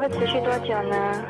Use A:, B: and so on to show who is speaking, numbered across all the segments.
A: 会持续多久呢？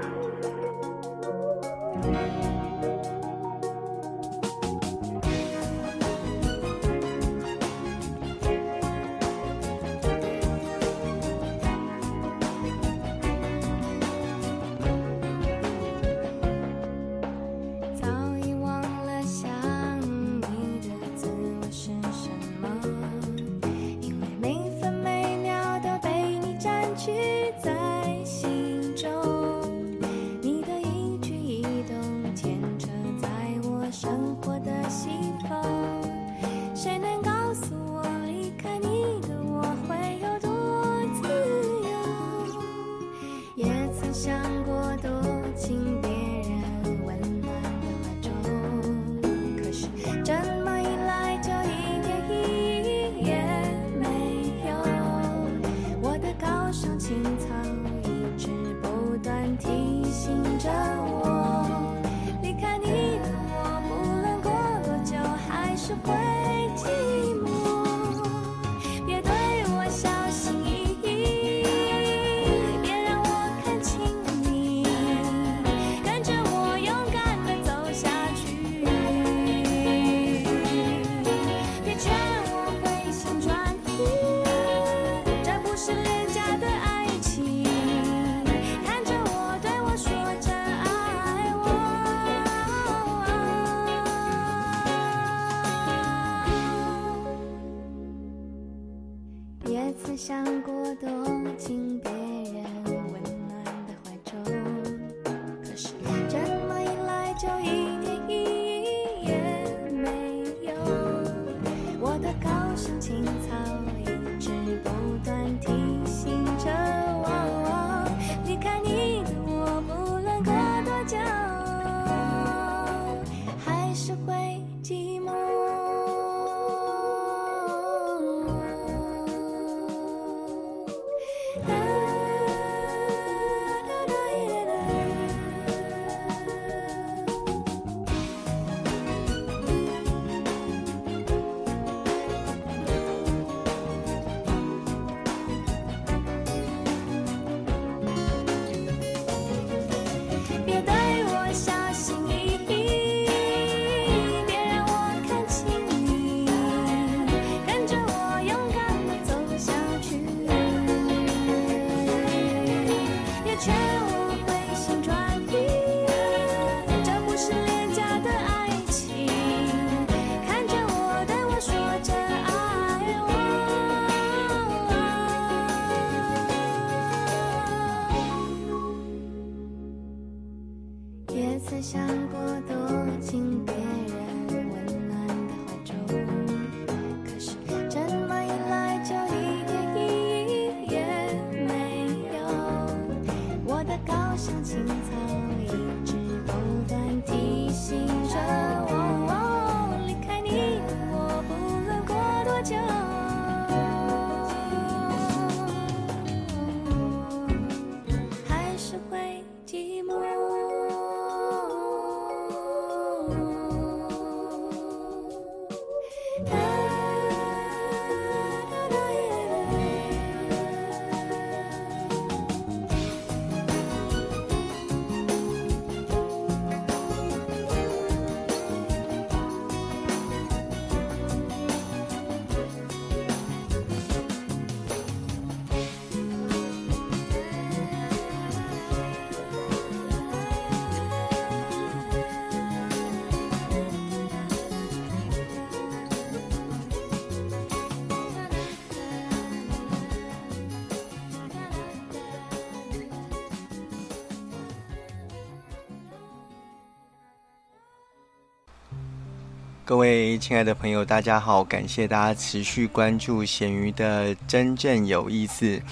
B: 各位亲爱的朋友，大家好！感谢大家持续关注咸鱼的真正有意思。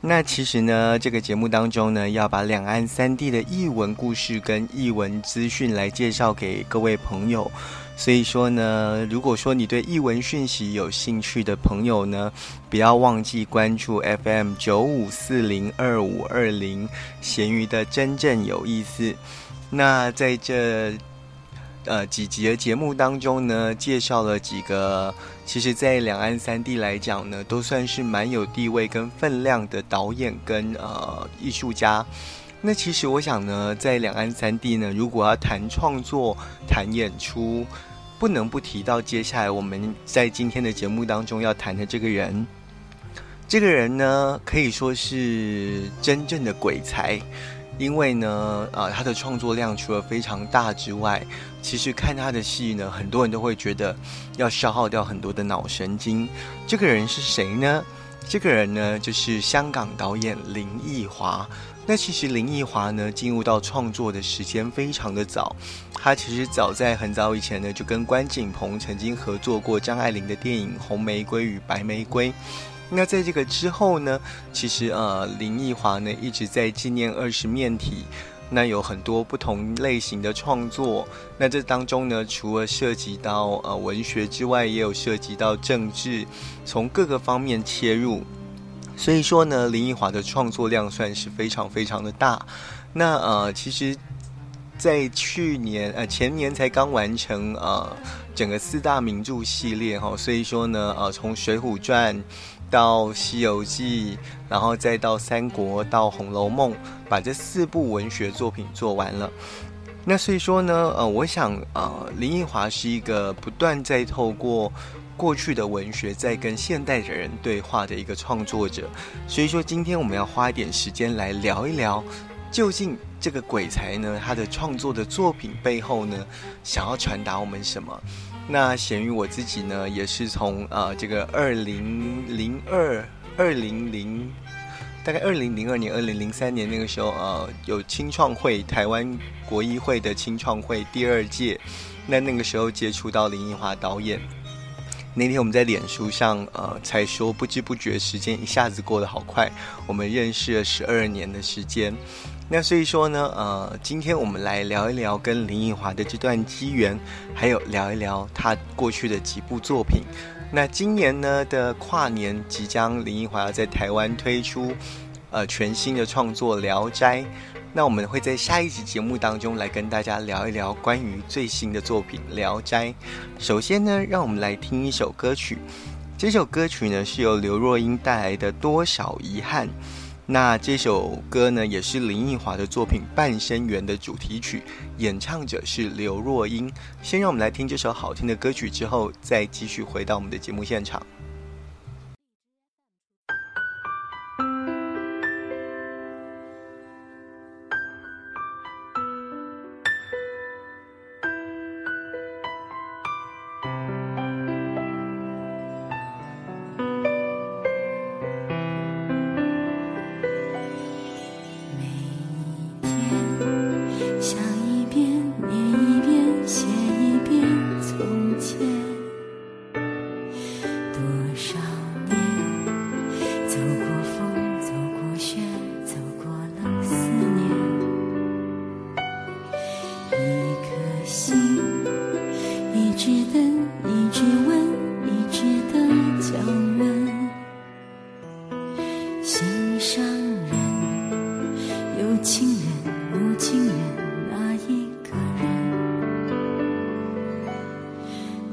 B: 那其实呢，这个节目当中呢，要把两岸三地的译文故事跟译文资讯来介绍给各位朋友。所以说呢，如果说你对译文讯息有兴趣的朋友呢，不要忘记关注 FM 九五四零二五二零咸鱼的真正有意思。那在这。呃几集的节目当中呢，介绍了几个，其实，在两岸三地来讲呢，都算是蛮有地位跟分量的导演跟呃艺术家。那其实我想呢，在两岸三地呢，如果要谈创作、谈演出，不能不提到接下来我们在今天的节目当中要谈的这个人。这个人呢，可以说是真正的鬼才。因为呢，呃，他的创作量除了非常大之外，其实看他的戏呢，很多人都会觉得要消耗掉很多的脑神经。这个人是谁呢？这个人呢，就是香港导演林奕华。那其实林奕华呢，进入到创作的时间非常的早，他其实早在很早以前呢，就跟关锦鹏曾经合作过张爱玲的电影《红玫瑰与白玫瑰》。那在这个之后呢，其实呃，林奕华呢一直在纪念二十面体，那有很多不同类型的创作。那这当中呢，除了涉及到呃文学之外，也有涉及到政治，从各个方面切入。所以说呢，林奕华的创作量算是非常非常的大。那呃，其实，在去年呃前年才刚完成呃整个四大名著系列哈，所以说呢呃从《水浒传》。到《西游记》，然后再到《三国》，到《红楼梦》，把这四部文学作品做完了。那所以说呢，呃，我想，呃，林奕华是一个不断在透过过去的文学，在跟现代的人对话的一个创作者。所以说，今天我们要花一点时间来聊一聊，究竟这个鬼才呢，他的创作的作品背后呢，想要传达我们什么？那咸鱼我自己呢，也是从呃这个二零零二二零零，大概二零零二年、二零零三年那个时候，呃，有青创会台湾国艺会的青创会第二届，那那个时候接触到林奕华导演。那天我们在脸书上，呃，才说不知不觉时间一下子过得好快，我们认识了十二年的时间。那所以说呢，呃，今天我们来聊一聊跟林奕华的这段机缘，还有聊一聊他过去的几部作品。那今年呢的跨年，即将林奕华要在台湾推出，呃，全新的创作《聊斋》。那我们会在下一集节目当中来跟大家聊一聊关于最新的作品《聊斋》。首先呢，让我们来听一首歌曲，这首歌曲呢是由刘若英带来的《多少遗憾》。那这首歌呢，也是林奕华的作品《半生缘》的主题曲，演唱者是刘若英。先让我们来听这首好听的歌曲，之后再继续回到我们的节目现场。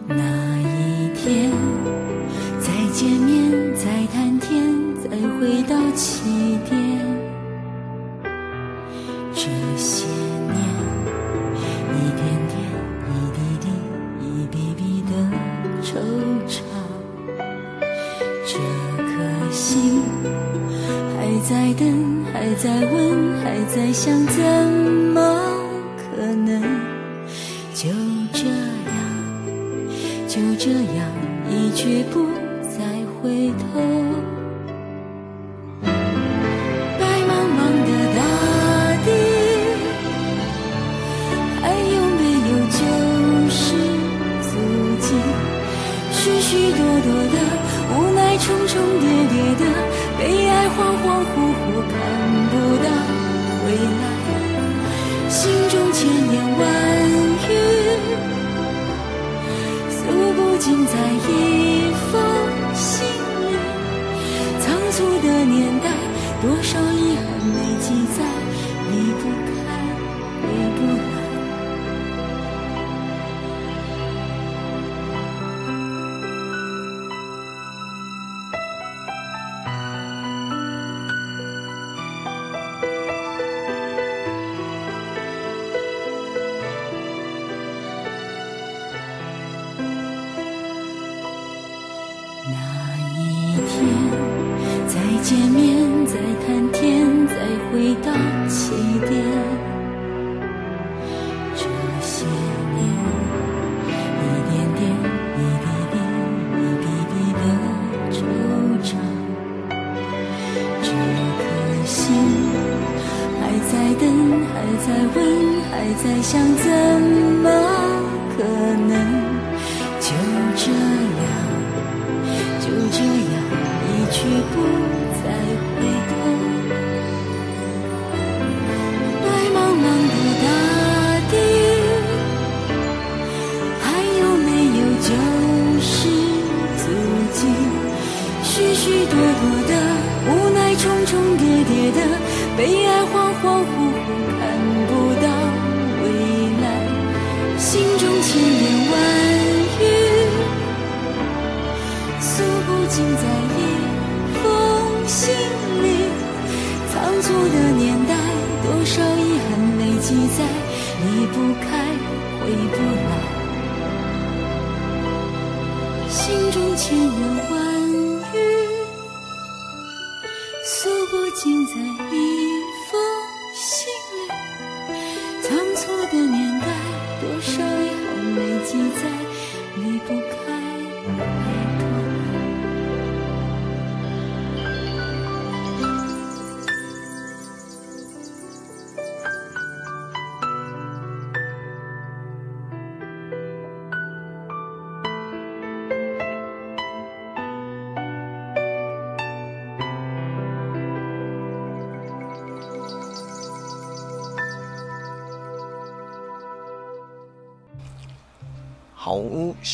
C: 나. 在问，还在想，怎么可能？就这样，就这样一去不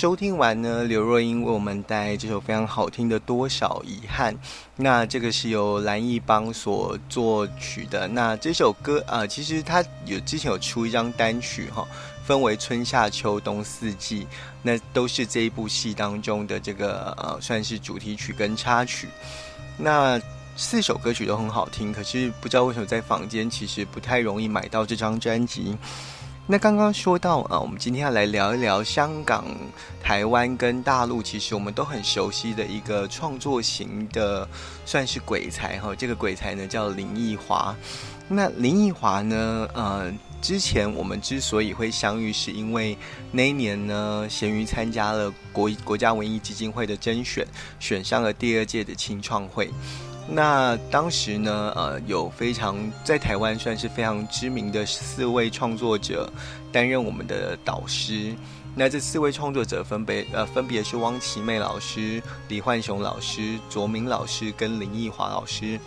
B: 收听完呢，刘若英为我们带来这首非常好听的《多少遗憾》。那这个是由蓝奕邦所作曲的。那这首歌啊、其实他有之前有出一张单曲哈，分为春夏秋冬四季，那都是这一部戏当中的这个呃，算是主题曲跟插曲。那四首歌曲都很好听，可是不知道为什么在坊间其实不太容易买到这张专辑。那刚刚说到啊，我们今天要来聊一聊香港、台湾跟大陆，其实我们都很熟悉的一个创作型的，算是鬼才哈。这个鬼才呢叫林奕华。那林奕华呢，呃，之前我们之所以会相遇，是因为那一年呢，咸鱼参加了国国家文艺基金会的甄选，选上了第二届的青创会。那当时呢，呃，有非常在台湾算是非常知名的四位创作者担任我们的导师。那这四位创作者分别呃分别是汪奇妹老师、李焕雄老师、卓明老师跟林奕华老师。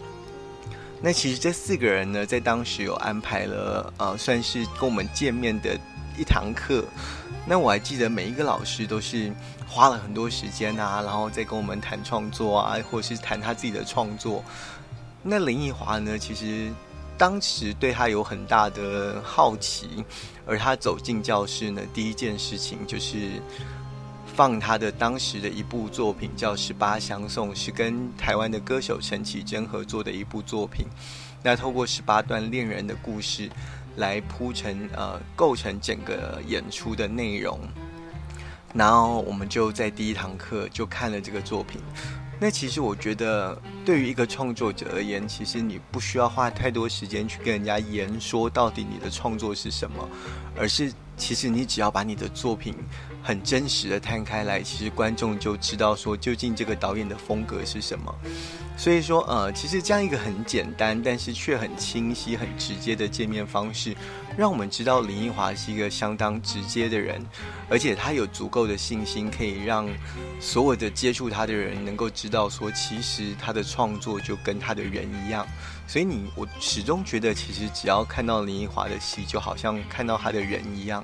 B: 那其实这四个人呢，在当时有安排了呃，算是跟我们见面的一堂课。那我还记得每一个老师都是花了很多时间啊，然后再跟我们谈创作啊，或是谈他自己的创作。那林奕华呢，其实当时对他有很大的好奇，而他走进教室呢，第一件事情就是放他的当时的一部作品，叫《十八相送》，是跟台湾的歌手陈绮贞合作的一部作品。那透过十八段恋人的故事。来铺成呃构成整个演出的内容，然后我们就在第一堂课就看了这个作品。那其实我觉得，对于一个创作者而言，其实你不需要花太多时间去跟人家言说到底你的创作是什么，而是其实你只要把你的作品很真实的摊开来，其实观众就知道说究竟这个导演的风格是什么。所以说，呃，其实这样一个很简单，但是却很清晰、很直接的见面方式，让我们知道林奕华是一个相当直接的人，而且他有足够的信心，可以让所有的接触他的人能够知道说，其实他的创作就跟他的人一样。所以你，我始终觉得，其实只要看到林奕华的戏，就好像看到他的人一样。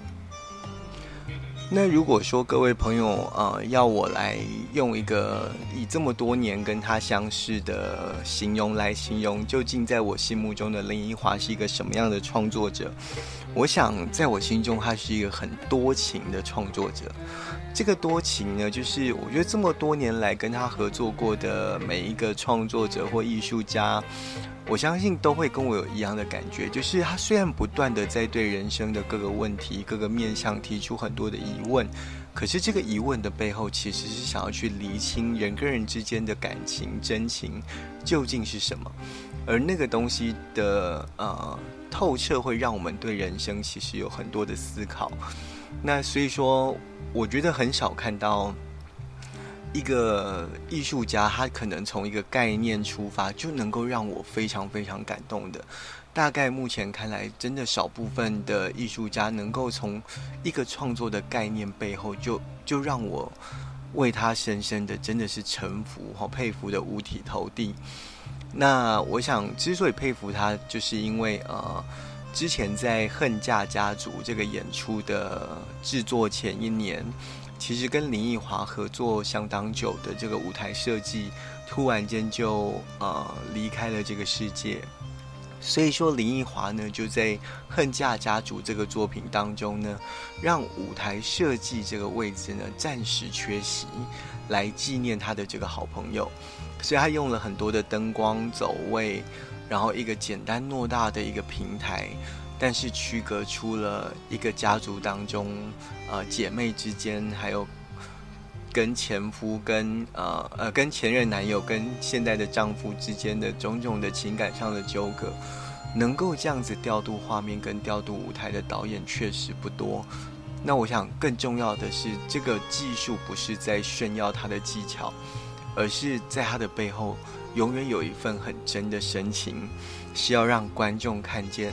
B: 那如果说各位朋友，呃，要我来用一个以这么多年跟他相识的形容来形容，究竟在我心目中的林奕华是一个什么样的创作者？我想，在我心中，他是一个很多情的创作者。这个多情呢，就是我觉得这么多年来跟他合作过的每一个创作者或艺术家，我相信都会跟我有一样的感觉，就是他虽然不断的在对人生的各个问题、各个面向提出很多的疑问，可是这个疑问的背后，其实是想要去厘清人跟人之间的感情、真情究竟是什么，而那个东西的呃透彻，会让我们对人生其实有很多的思考。那所以说，我觉得很少看到
D: 一个艺术家，他可能从一个概念出发，就能够让我非常非常感动的。大概目前看来，真的少部分的艺术家能够从一个创作的概念背后，就就让我为他深深的真的是臣服和佩服的五体投地。那我想，之所以佩服他，就是因为呃，之前在《恨嫁家族》这个演出的制作前一年。其实跟林奕华合作相当久的这个舞台设计，突然间就呃离开了这个世界，所以说林奕华呢就在《恨嫁家族》这个作品当中呢，让舞台设计这个位置呢暂时缺席，来纪念他的这个好朋友，所以他用了很多的灯光走位，然后一个简单偌大的一个平台。但是区隔出了一个家族当中，呃，姐妹之间，还有跟前夫、跟呃呃跟前任男友、跟现在的丈夫之间的种种的情感上的纠葛，能够这样子调度画面跟调度舞台的导演确实不多。那我想更重要的是，这个技术不是在炫耀他的技巧，而是在他的背后，永远有一份很真的深情，是要让观众看见。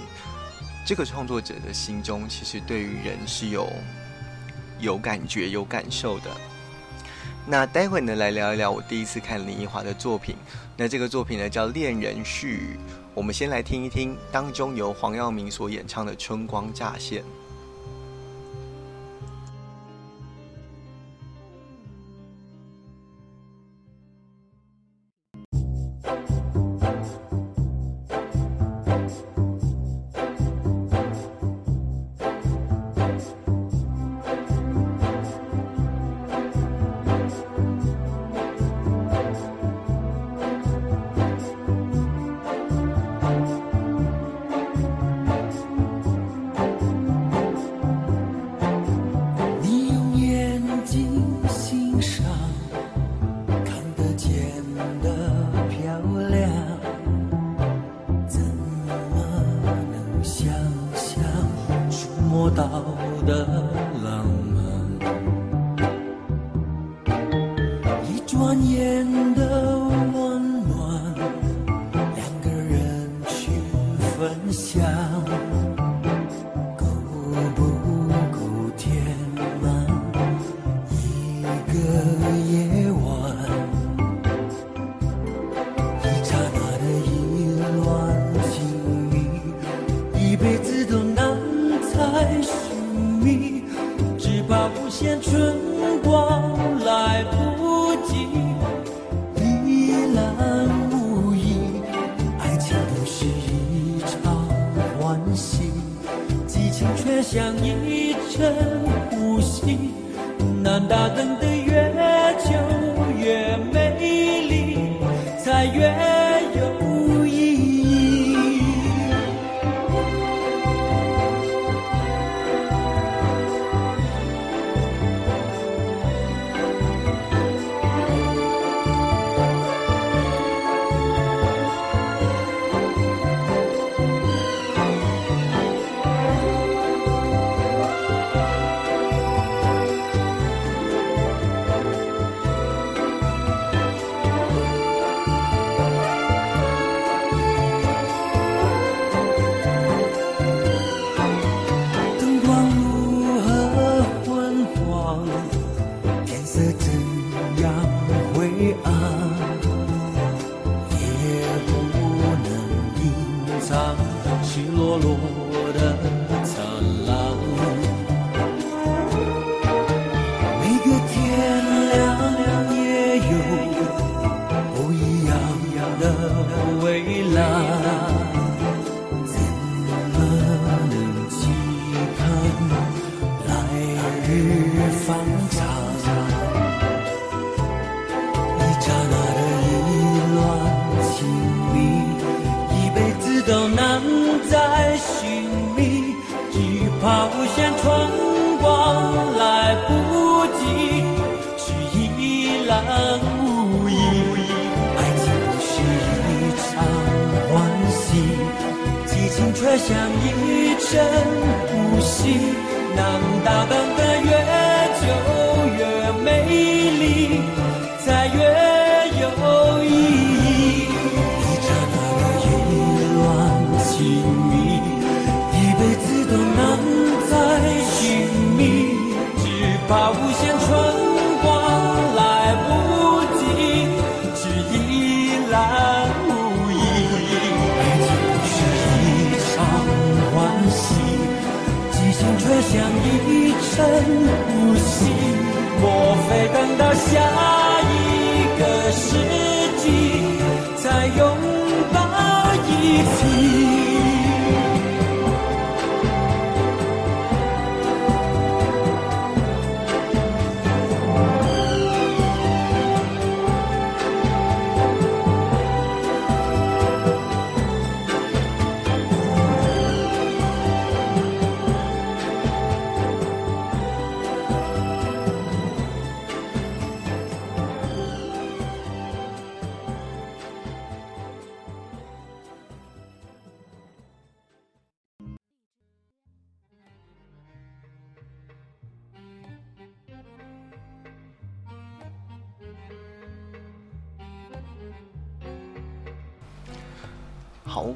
D: 这个创作者的心中，其实对于人是有有感觉、有感受的。那待会呢，来聊一聊我第一次看林奕华的作品。那这个作品呢，叫《恋人絮语》。我们先来听一听当中由黄耀明所演唱的《春光乍现》。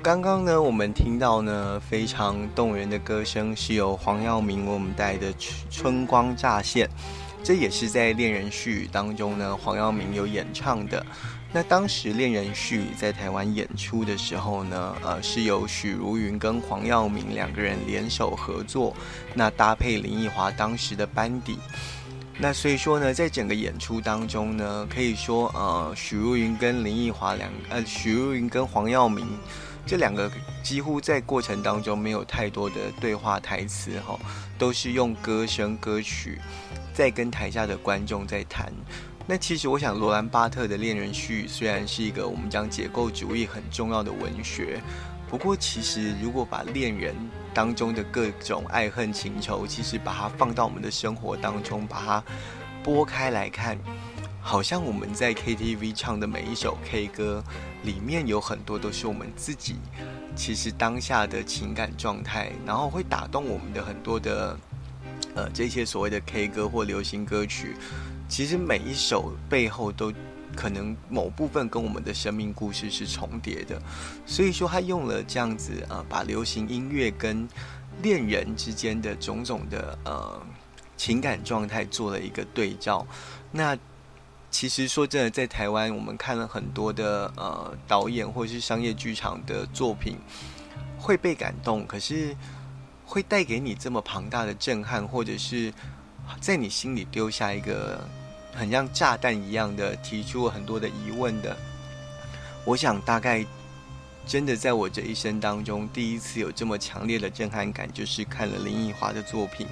B: 刚刚呢，我们听到呢非常动人的歌声，是由黄耀明为我们带的《春光乍现》，这也是在《恋人絮语》当中呢，黄耀明有演唱的。那当时《恋人絮语》在台湾演出的时候呢，呃，是由许茹芸跟黄耀明两个人联手合作，那搭配林奕华当时的班底。那所以说呢，在整个演出当中呢，可以说，呃，许茹芸跟林奕华两，呃，许茹芸跟黄耀明这两个几乎在过程当中没有太多的对话台词，哈，都是用歌声歌曲在跟台下的观众在谈。那其实我想，罗兰巴特的《恋人絮》虽然是一个我们讲解构主义很重要的文学，不过其实如果把恋人当中的各种爱恨情仇，其实把它放到我们的生活当中，把它拨开来看，好像我们在 KTV 唱的每一首 K 歌，里面有很多都是我们自己其实当下的情感状态，然后会打动我们的很多的呃这些所谓的 K 歌或流行歌曲，其实每一首背后都。可能某部分跟我们的生命故事是重叠的，所以说他用了这样子呃，把流行音乐跟恋人之间的种种的呃情感状态做了一个对照。那其实说真的，在台湾我们看了很多的呃导演或是商业剧场的作品，会被感动，可是会带给你这么庞大的震撼，或者是在你心里丢下一个。很像炸弹一样的提出很多的疑问的，我想大概真的在我这一生当中第一次有这么强烈的震撼感，就是看了林奕华的作品。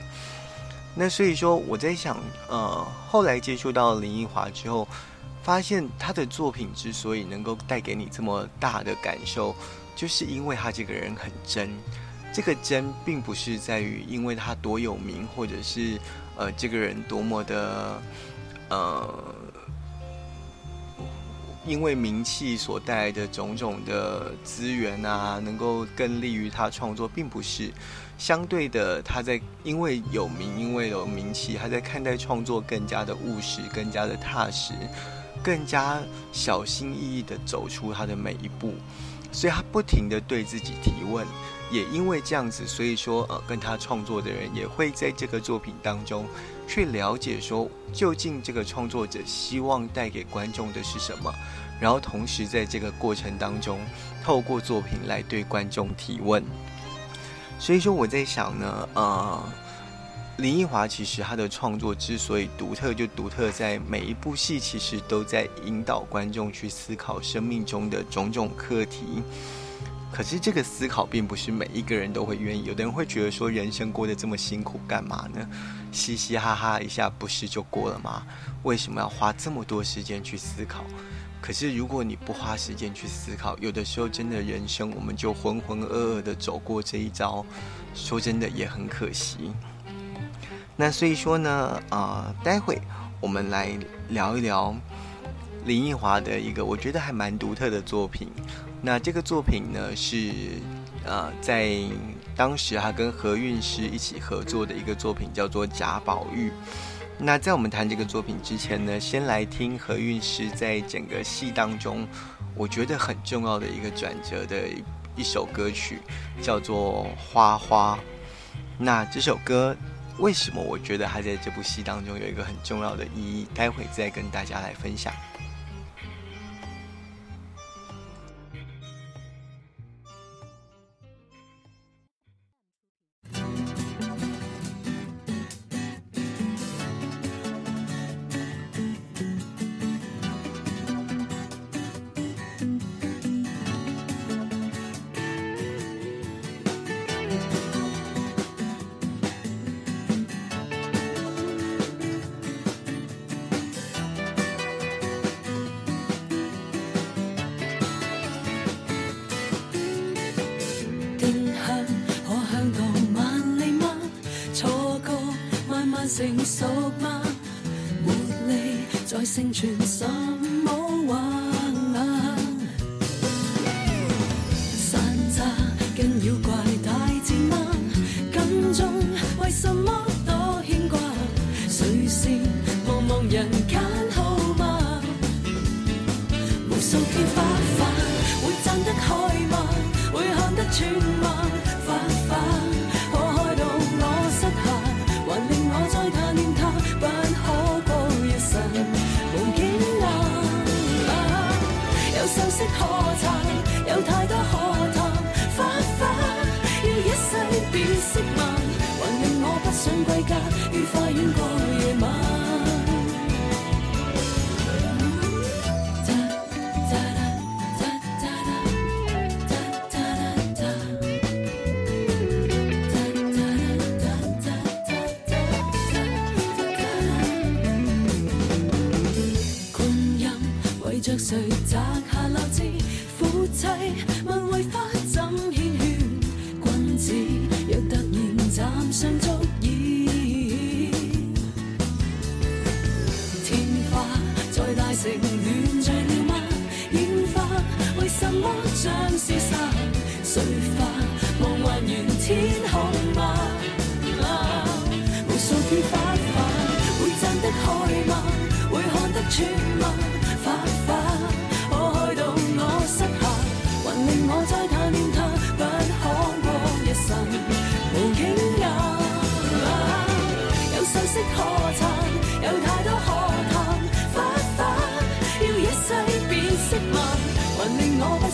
B: 那所以说我在想，呃，后来接触到林奕华之后，发现他的作品之所以能够带给你这么大的感受，就是因为他这个人很真。这个真并不是在于因为他多有名，或者是呃这个人多么的。呃，因为名气所带来的种种的资源啊，能够更利于他创作，并不是相对的。他在因为有名，因为有名气，他在看待创作更加的务实，更加的踏实，更加小心翼翼的走出他的每一步。所以他不停的对自己提问，也因为这样子，所以说呃，跟他创作的人也会在这个作品当中。去了解说，究竟这个创作者希望带给观众的是什么，然后同时在这个过程当中，透过作品来对观众提问。所以说我在想呢，呃，林奕华其实他的创作之所以独特，就独特在每一部戏其实都在引导观众去思考生命中的种种课题。可是这个思考并不是每一个人都会愿意，有的人会觉得说人生过得这么辛苦干嘛呢？嘻嘻哈哈一下不是就过了吗？为什么要花这么多时间去思考？可是如果你不花时间去思考，有的时候真的人生我们就浑浑噩噩的走过这一招，说真的也很可惜。那所以说呢，啊，待会我们来聊一聊林奕华的一个我觉得还蛮独特的作品。那这个作品呢，是呃，在当时他跟何韵诗一起合作的一个作品，叫做《贾宝玉》。那在我们谈这个作品之前呢，先来听何韵诗在整个戏当中，我觉得很重要的一个转折的一首歌曲，叫做《花花》。那这首歌为什么我觉得它在这部戏当中有一个很重要的意义？待会再跟大家来分享。
C: 成全什么幻想？山楂跟妖怪大战吗？跟踪为什么多牵挂？谁是茫茫人间好吗？无数片花瓣会绽得开吗？会看得穿吗？还令我不想归家，愉快远过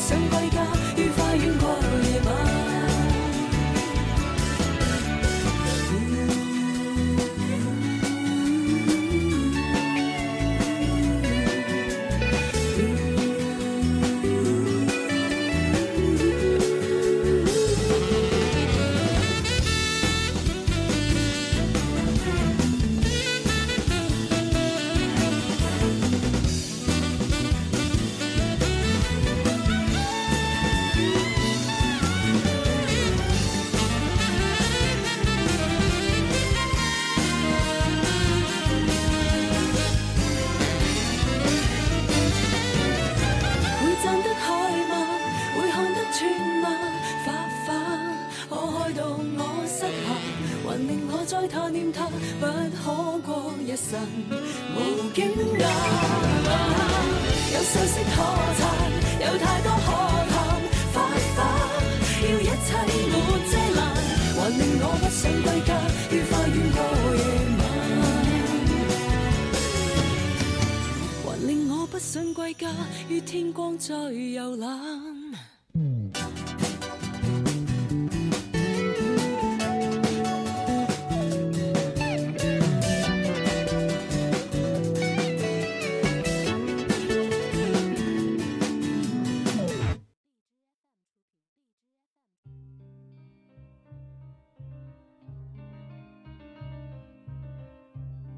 C: 想归家，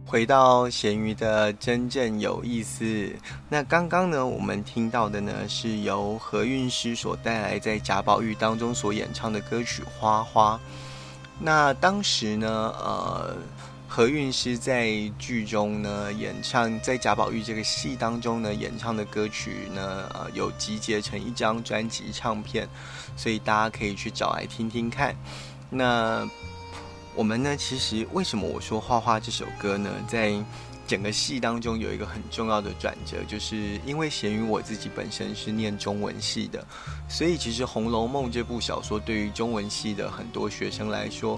B: 回到咸鱼的真正有意思。那刚刚呢，我们听到的呢，是由何韵诗所带来在贾宝玉当中所演唱的歌曲《花花》。那当时呢，呃，何韵诗在剧中呢演唱，在贾宝玉这个戏当中呢演唱的歌曲呢，呃，有集结成一张专辑唱片，所以大家可以去找来听听看。那。我们呢，其实为什么我说《画画》这首歌呢，在整个戏当中有一个很重要的转折，就是因为咸鱼我自己本身是念中文系的，所以其实《红楼梦》这部小说对于中文系的很多学生来说，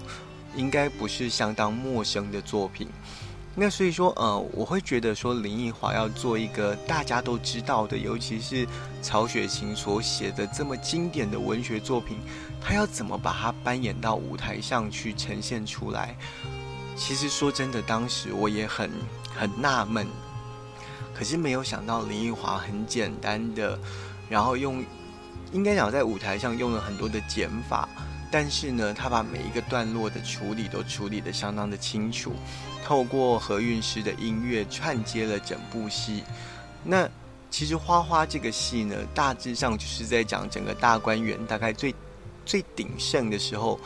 B: 应该不是相当陌生的作品。那所以说，呃，我会觉得说林奕华要做一个大家都知道的，尤其是曹雪芹所写的这么经典的文学作品，他要怎么把它搬演到舞台上去呈现出来？其实说真的，当时我也很很纳闷，可是没有想到林奕华很简单的，然后用应该讲在舞台上用了很多的减法，但是呢，他把每一个段落的处理都处理得相当的清楚。透过何韵诗的音乐串接了整部戏。那其实《花花》这个戏呢，大致上就是在讲整个大观园大概最最鼎盛的时候，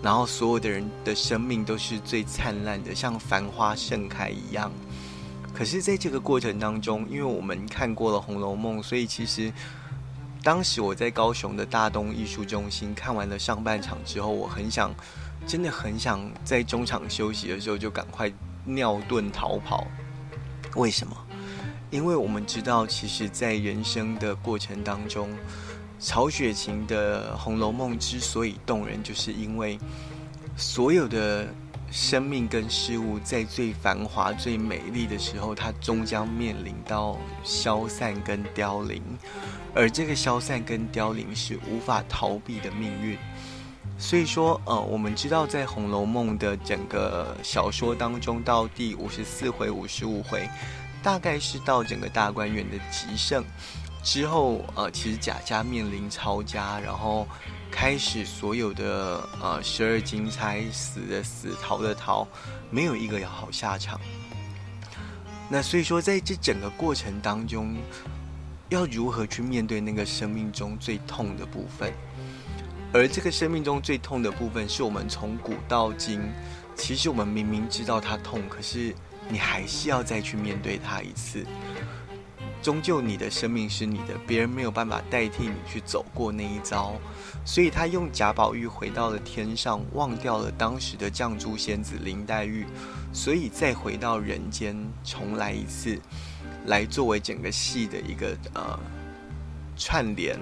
B: 然后所有的人的生命都是最灿烂的，像繁花盛开一样。可是，在这个过程当中，因为我们看过了《红楼梦》，所以其实当时我在高雄的大东艺术中心看完了上半场之后，我很想。真的很想在中场休息的时候就赶快尿遁逃跑。为什么？因为我们知道，其实，在人生的过程当中，曹雪芹的《红楼梦》之所以动人，就是因为所有的生命跟事物在最繁华、最美丽的时候，它终将面临到消散跟凋零，而这个消散跟凋零是无法逃避的命运。所以说，呃，我们知道在《红楼梦》的整个小说当中，到第五十四回、五十五回，大概是到整个大观园的极盛之后，呃，其实贾家面临抄家，然后开始所有的呃十二金钗死的死，逃的逃，没有一个有好下场。那所以说，在这整个过程当中，要如何去面对那个生命中最痛的部分？而这个生命中最痛的部分，是我们从古到今，其实我们明明知道它痛，可是你还是要再去面对它一次。终究你的生命是你的，别人没有办法代替你去走过那一遭。所以他用贾宝玉回到了天上，忘掉了当时的绛珠仙子林黛玉，所以再回到人间重来一次，来作为整个戏的一个呃串联。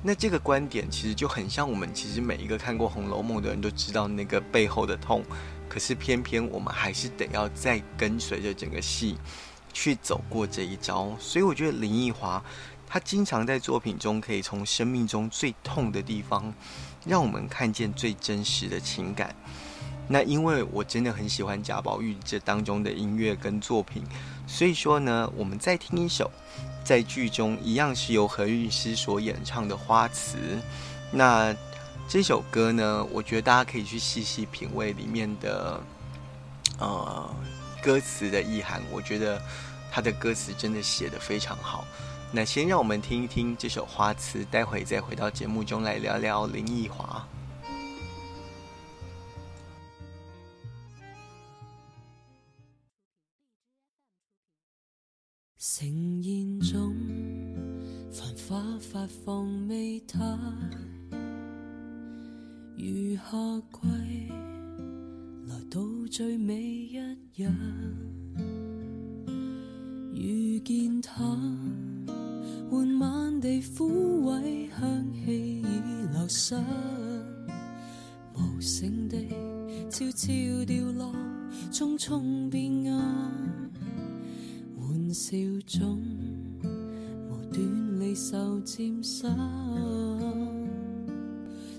B: 那这个观点其实就很像我们，其实每一个看过《红楼梦》的人都知道那个背后的痛，可是偏偏我们还是得要再跟随着整个戏去走过这一招。所以我觉得林奕华他经常在作品中可以从生命中最痛的地方，让我们看见最真实的情感。那因为我真的很喜欢贾宝玉这当中的音乐跟作品，所以说呢，我们再听一首。在剧中一样是由何韵诗所演唱的《花词》，那这首歌呢，我觉得大家可以去细细品味里面的呃歌词的意涵。我觉得他的歌词真的写得非常好。那先让我们听一听这首《花词》，待会再回到节目中来聊聊林奕华。
C: 发放美态，如夏季来到最美一日。遇见他，缓慢地枯萎，香气已流失，无声地悄悄掉落，匆匆变暗。玩笑中，无端离愁渐散，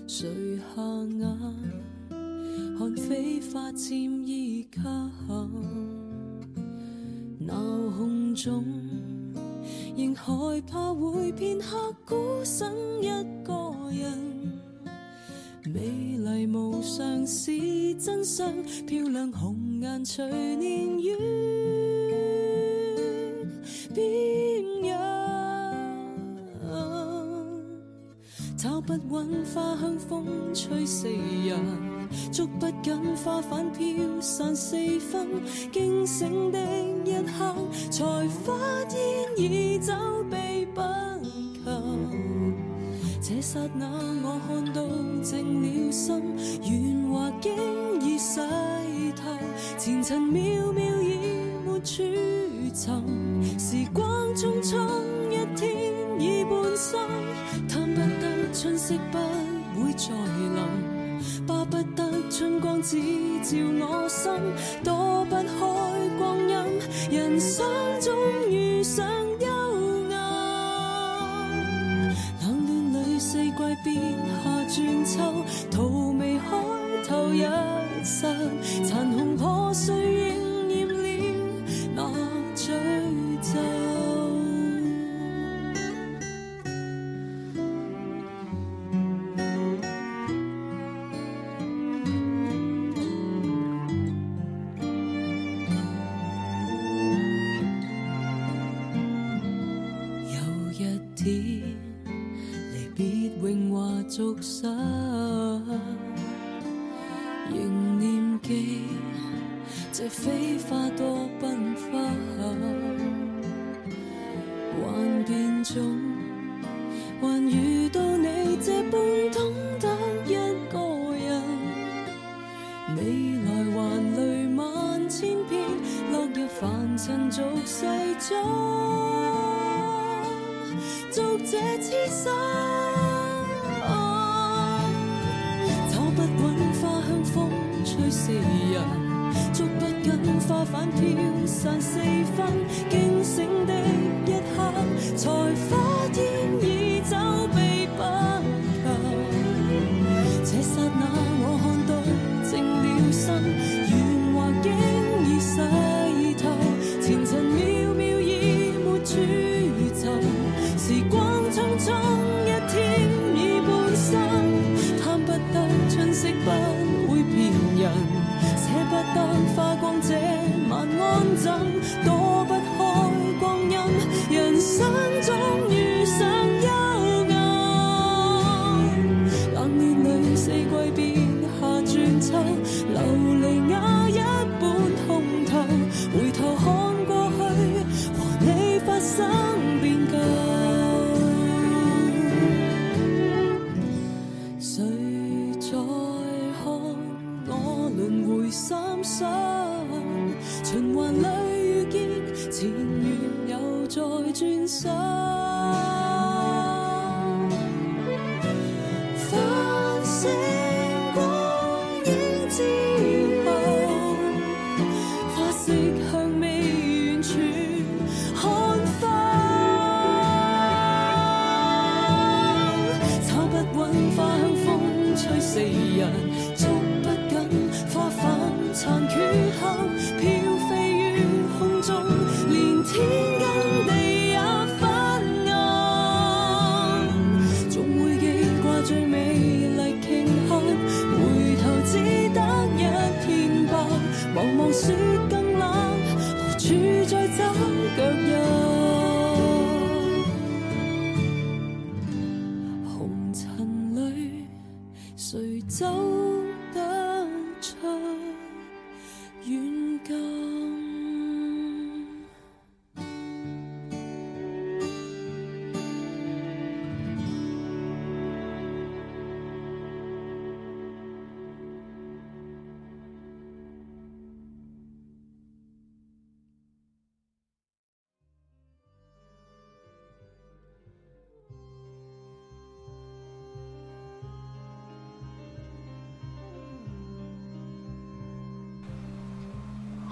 C: 垂下眼，看飞花渐依靠，闹哄中，仍害怕会片刻孤身一个人。美丽无常是真相，漂亮红颜随年月。不稳花香风吹四人，捉不紧花瓣飘散四分，惊醒的一刻，才发现已走避不及。这刹那我看到静了心，原话经已洗透，前。尘渺渺已没处寻，时光匆匆，春色不会再临，巴不得春光只照我心，躲不开光阴，人生中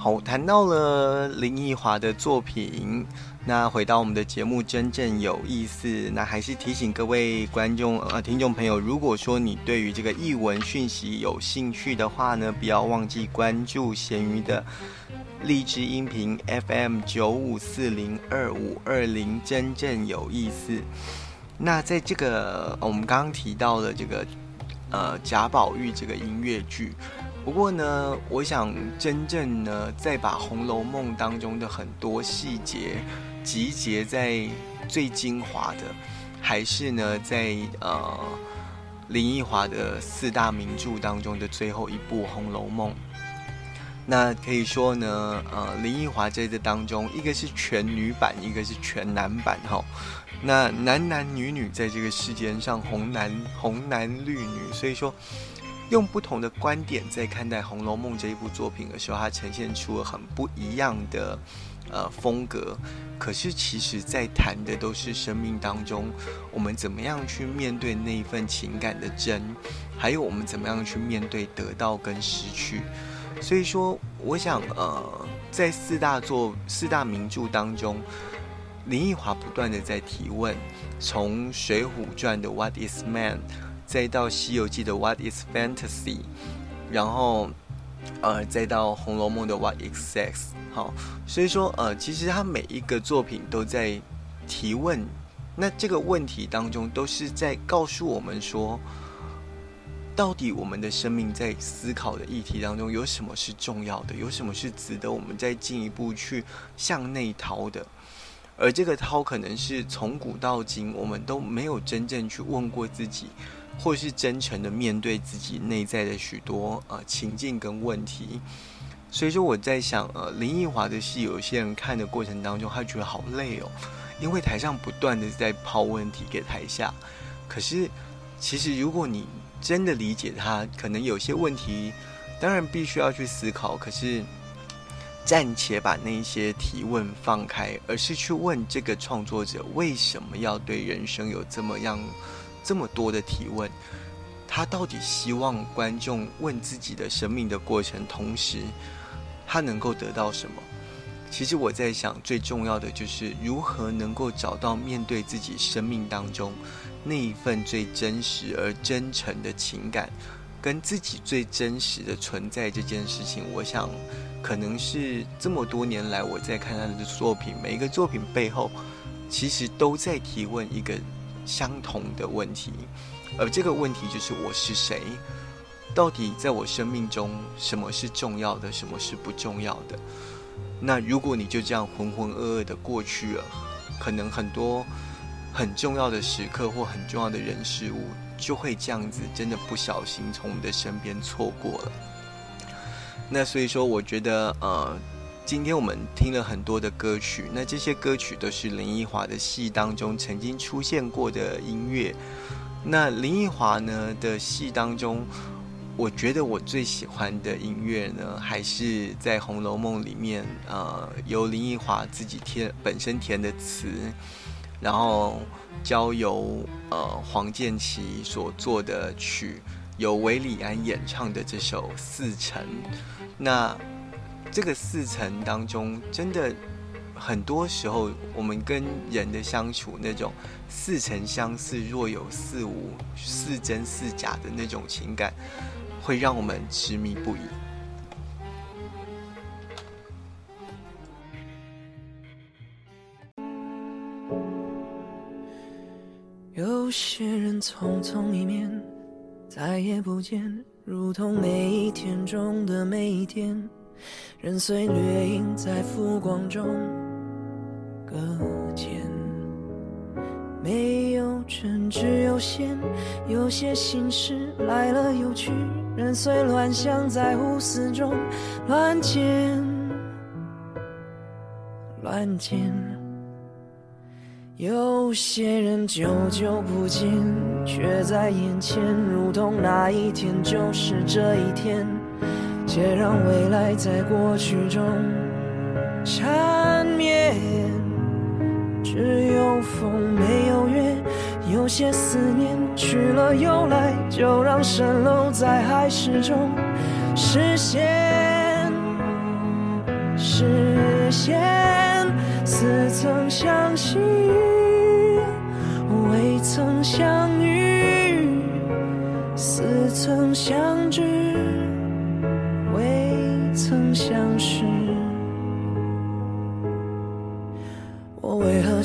B: 好，谈到了林奕华的作品，那回到我们的节目真正有意思。那还是提醒各位观众呃听众朋友，如果说你对于这个译文讯息有兴趣的话呢，不要忘记关注咸鱼的荔枝音频 FM 九五四零二五二零，真正有意思。那在这个我们刚刚提到的这个呃贾宝玉这个音乐剧。不过呢，我想真正呢，再把《红楼梦》当中的很多细节集结在最精华的，还是呢，在呃林奕华的四大名著当中的最后一部《红楼梦》。那可以说呢，呃，林奕华在这当中，一个是全女版，一个是全男版，哈。那男男女女在这个世间上，红男红男绿女，所以说。用不同的观点在看待《红楼梦》这一部作品的时候，它呈现出了很不一样的呃风格。可是其实，在谈的都是生命当中我们怎么样去面对那一份情感的真，还有我们怎么样去面对得到跟失去。所以说，我想呃，在四大作四大名著当中，林奕华不断的在提问，从《水浒传》的 What is man？再到《西游记》的 What is fantasy，然后，呃，再到《红楼梦》的 What is sex，好，所以说，呃，其实他每一个作品都在提问，那这个问题当中都是在告诉我们说，到底我们的生命在思考的议题当中有什么是重要的，有什么是值得我们再进一步去向内掏的，而这个掏可能是从古到今我们都没有真正去问过自己。或是真诚的面对自己内在的许多呃情境跟问题，所以说我在想，呃，林奕华的戏，有些人看的过程当中，他觉得好累哦，因为台上不断的在抛问题给台下，可是其实如果你真的理解他，可能有些问题，当然必须要去思考，可是暂且把那些提问放开，而是去问这个创作者为什么要对人生有这么样。这么多的提问，他到底希望观众问自己的生命的过程，同时他能够得到什么？其实我在想，最重要的就是如何能够找到面对自己生命当中那一份最真实而真诚的情感，跟自己最真实的存在这件事情。我想，可能是这么多年来我在看他的作品，每一个作品背后，其实都在提问一个。相同的问题，而这个问题就是我是谁？到底在我生命中，什么是重要的，什么是不重要的？那如果你就这样浑浑噩噩的过去了，可能很多很重要的时刻或很重要的人事物，就会这样子，真的不小心从我们的身边错过了。那所以说，我觉得呃。今天我们听了很多的歌曲，那这些歌曲都是林奕华的戏当中曾经出现过的音乐。那林奕华呢的戏当中，我觉得我最喜欢的音乐呢，还是在《红楼梦》里面，呃，由林奕华自己填本身填的词，然后交由呃黄建琪所做的曲，由韦礼安演唱的这首《四城》，那。这个四层当中，真的很多时候，我们跟人的相处那种似曾相似若有似无、似真似假的那种情感，会让我们痴迷不已。
E: 有些人匆匆一面，再也不见，如同每一天中的每一天。人随掠影在浮光中搁浅，没有真，只有线。有些心事来了又去，人随乱象在胡思中乱剪乱剪。有些人久久不见，却在眼前，如同那一天就是这一天。且让未来在过去中缠绵，只有风没有月，有些思念去了又来，就让蜃楼在海市中实现，实现。似曾相识，未曾相遇，似曾相知。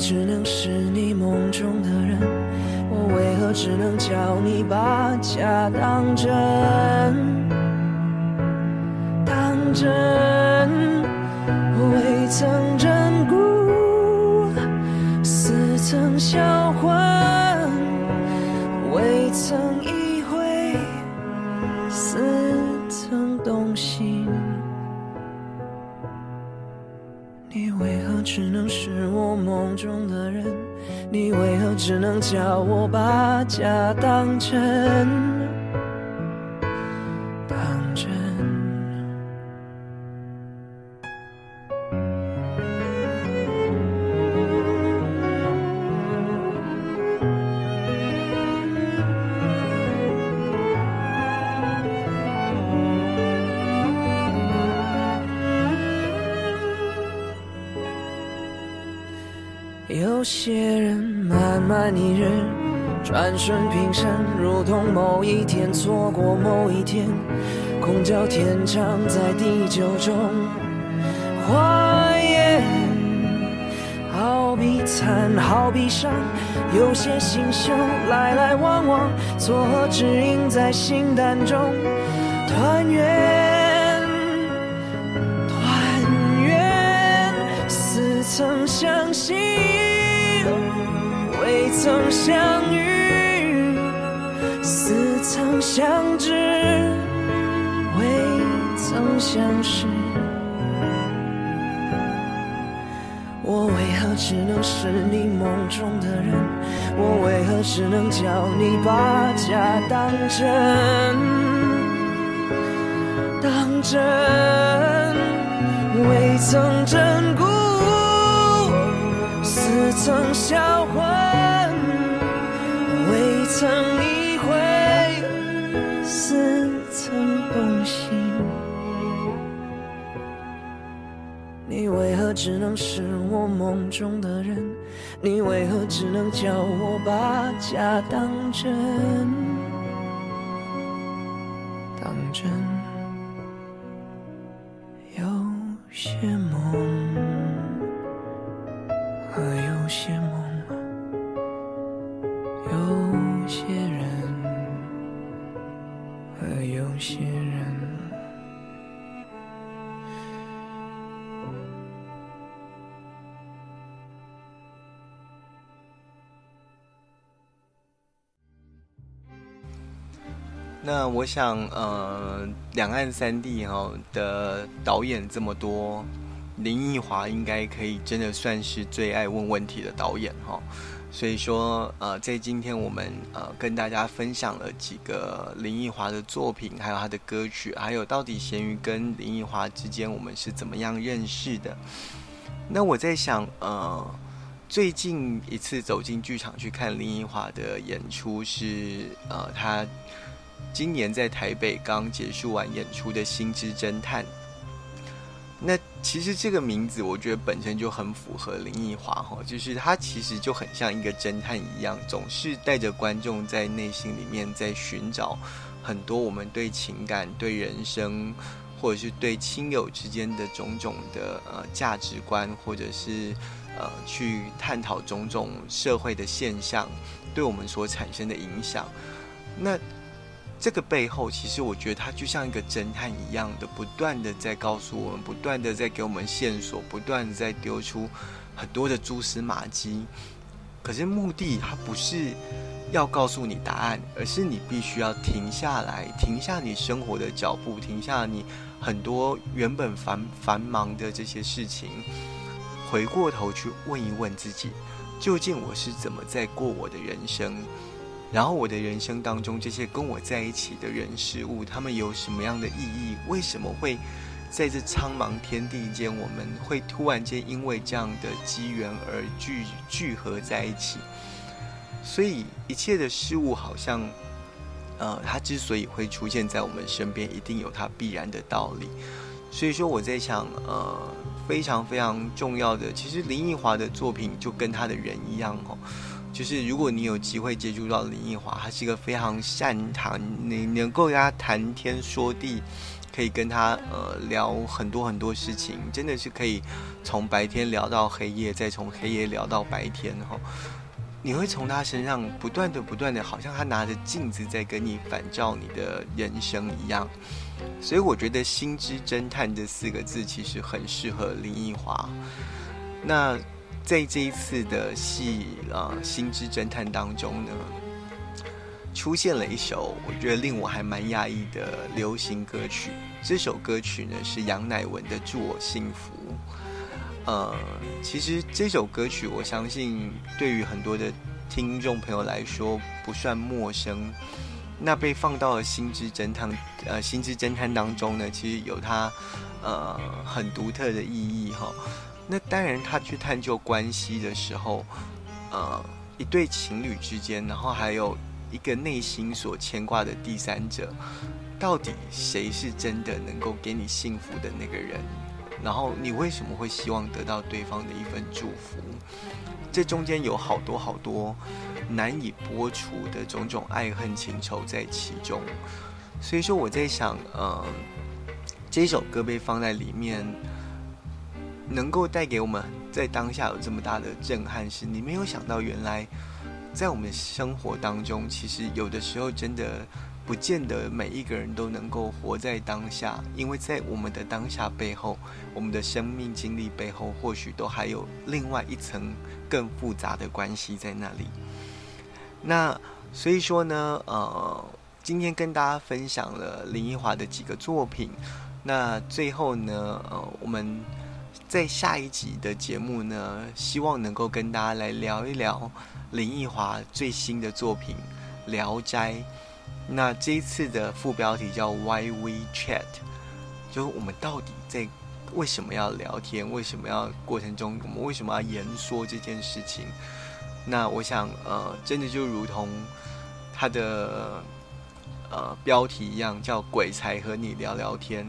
E: 只能是你梦中的人？我为何只能叫你把假当真？当真，未曾只能叫我把假当真。当真。有些。一日，转瞬平生，如同某一天错过某一天，空交天长在地久中化烟。好比惨，好比伤，有些心胸来来往往，错合只因在心胆中，团圆，团圆，似曾相识，未曾相遇，似曾相知，未曾相识。我为何只能是你梦中的人？我为何只能叫你把假当真？当真，未曾真故，似曾销魂，曾意会，似曾动心。你为何只能是我梦中的人？你为何只能叫我把假当真？当真，有些
B: 那我想，呃，两岸三地哈、的导演这么多，林奕华应该可以真的算是最爱问问题的导演哈、所以说，呃，在今天我们呃跟大家分享了几个林奕华的作品，还有他的歌曲，还有到底咸鱼跟林奕华之间我们是怎么样认识的。那我在想，呃，最近一次走进剧场去看林奕华的演出是，呃，他今年在台北刚结束完演出的《心之侦探》。那其实这个名字，我觉得本身就很符合林奕华哈，就是他其实就很像一个侦探一样，总是带着观众在内心里面在寻找很多我们对情感、对人生，或者是对亲友之间的种种的呃价值观，或者是呃去探讨种种社会的现象对我们所产生的影响。那这个背后，其实我觉得他就像一个侦探一样的，不断的在告诉我们，不断的在给我们线索，不断的在丢出很多的蛛丝马迹。可是目的，它不是要告诉你答案，而是你必须要停下来，停下你生活的脚步，停下你很多原本繁繁忙的这些事情，回过头去问一问自己，究竟我是怎么在过我的人生？然后我的人生当中，这些跟我在一起的人事物，他们有什么样的意义？为什么会在这苍茫天地间，我们会突然间因为这样的机缘而聚聚合在一起？所以一切的事物好像，呃，它之所以会出现在我们身边，一定有它必然的道理。所以说我在想，呃，非常非常重要的，其实林奕华的作品就跟他的人一样哦。就是如果你有机会接触到林奕华，他是一个非常善谈，你能够跟他谈天说地，可以跟他呃聊很多很多事情，真的是可以从白天聊到黑夜，再从黑夜聊到白天哈。你会从他身上不断的、不断的，好像他拿着镜子在跟你反照你的人生一样。所以我觉得“心之侦探”这四个字其实很适合林奕华。那。在这一次的戏啊，《心之侦探》当中呢，出现了一首我觉得令我还蛮压抑的流行歌曲。这首歌曲呢是杨乃文的《祝我幸福》。呃，其实这首歌曲，我相信对于很多的听众朋友来说不算陌生。那被放到了《心之侦探》呃，《心之侦探》当中呢，其实有它呃很独特的意义哈。那当然，他去探究关系的时候，呃，一对情侣之间，然后还有一个内心所牵挂的第三者，到底谁是真的能够给你幸福的那个人？然后你为什么会希望得到对方的一份祝福？
C: 这中间有好多好多难以播出的种种爱恨情仇在其中。所以说我在想，嗯，这首歌被放在里面，能够带给我们在当下有这么大的震撼，是你没有想到，原来在我们生活当中，其实有的时候真的。不见得每一个人都能够活在当下，因为在我们的当下背后，我们的生命经历背后，或许都还有另外一层更复杂的关系在那里。那所以说呢，呃，今天跟大家分享了林奕华的几个作品。那最后呢，呃，我们在下一集的节目呢，希望能够跟大家来聊一聊林奕华最新的作品《聊斋》。那这一次的副标题叫 Why We Chat，就是我们到底在为什么要聊天？为什么要过程中我们为什么要言说这件事情？那我想，呃，真的就如同他的呃标题一样，叫“鬼才和你聊聊天”。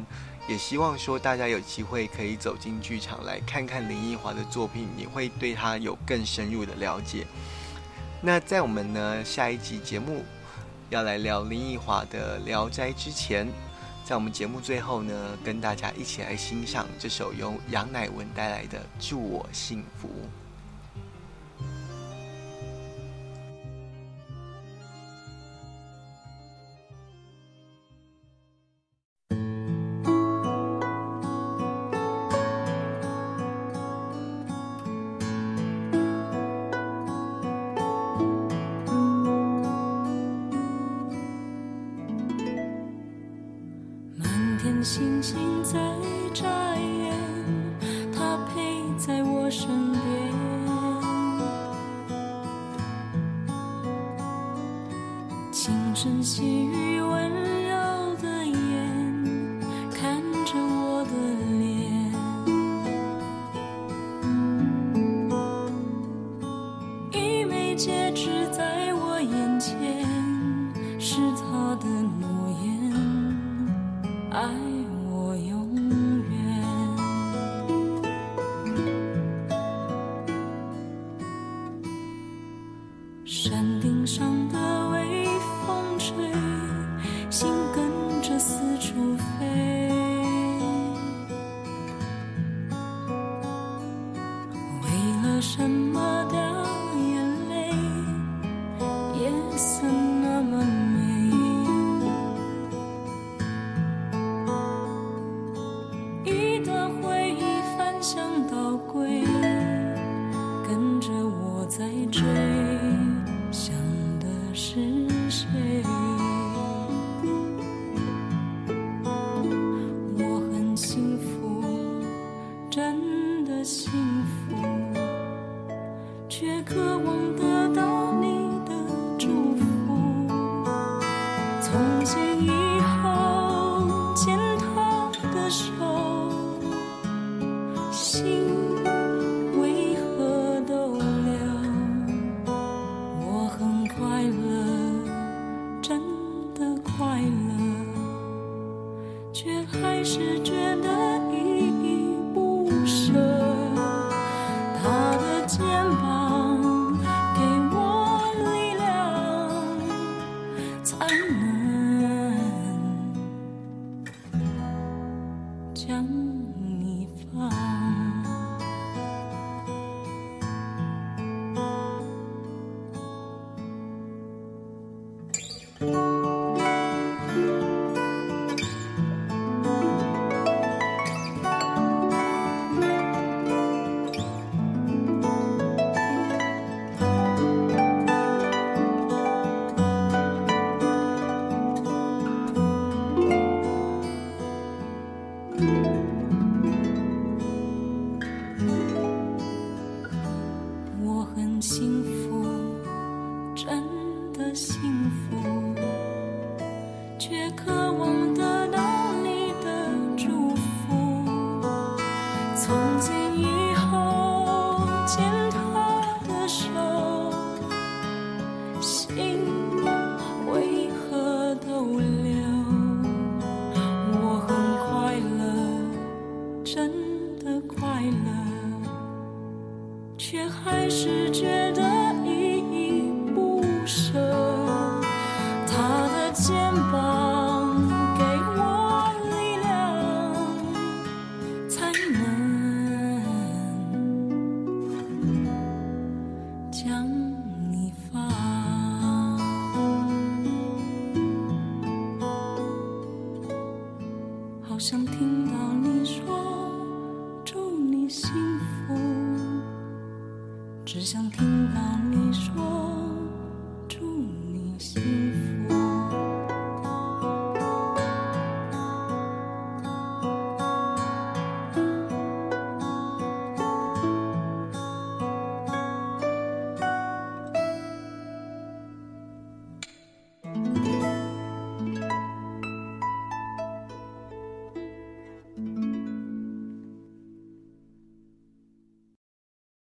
C: 也希望说大家有机会可以走进剧场来看看林奕华的作品，你会对他有更深入的了解。那在我们呢下一集节目。要来聊林奕华的《聊斋》之前，在我们节目最后呢，跟大家一起来欣赏这首由杨乃文带来的《祝我幸福》。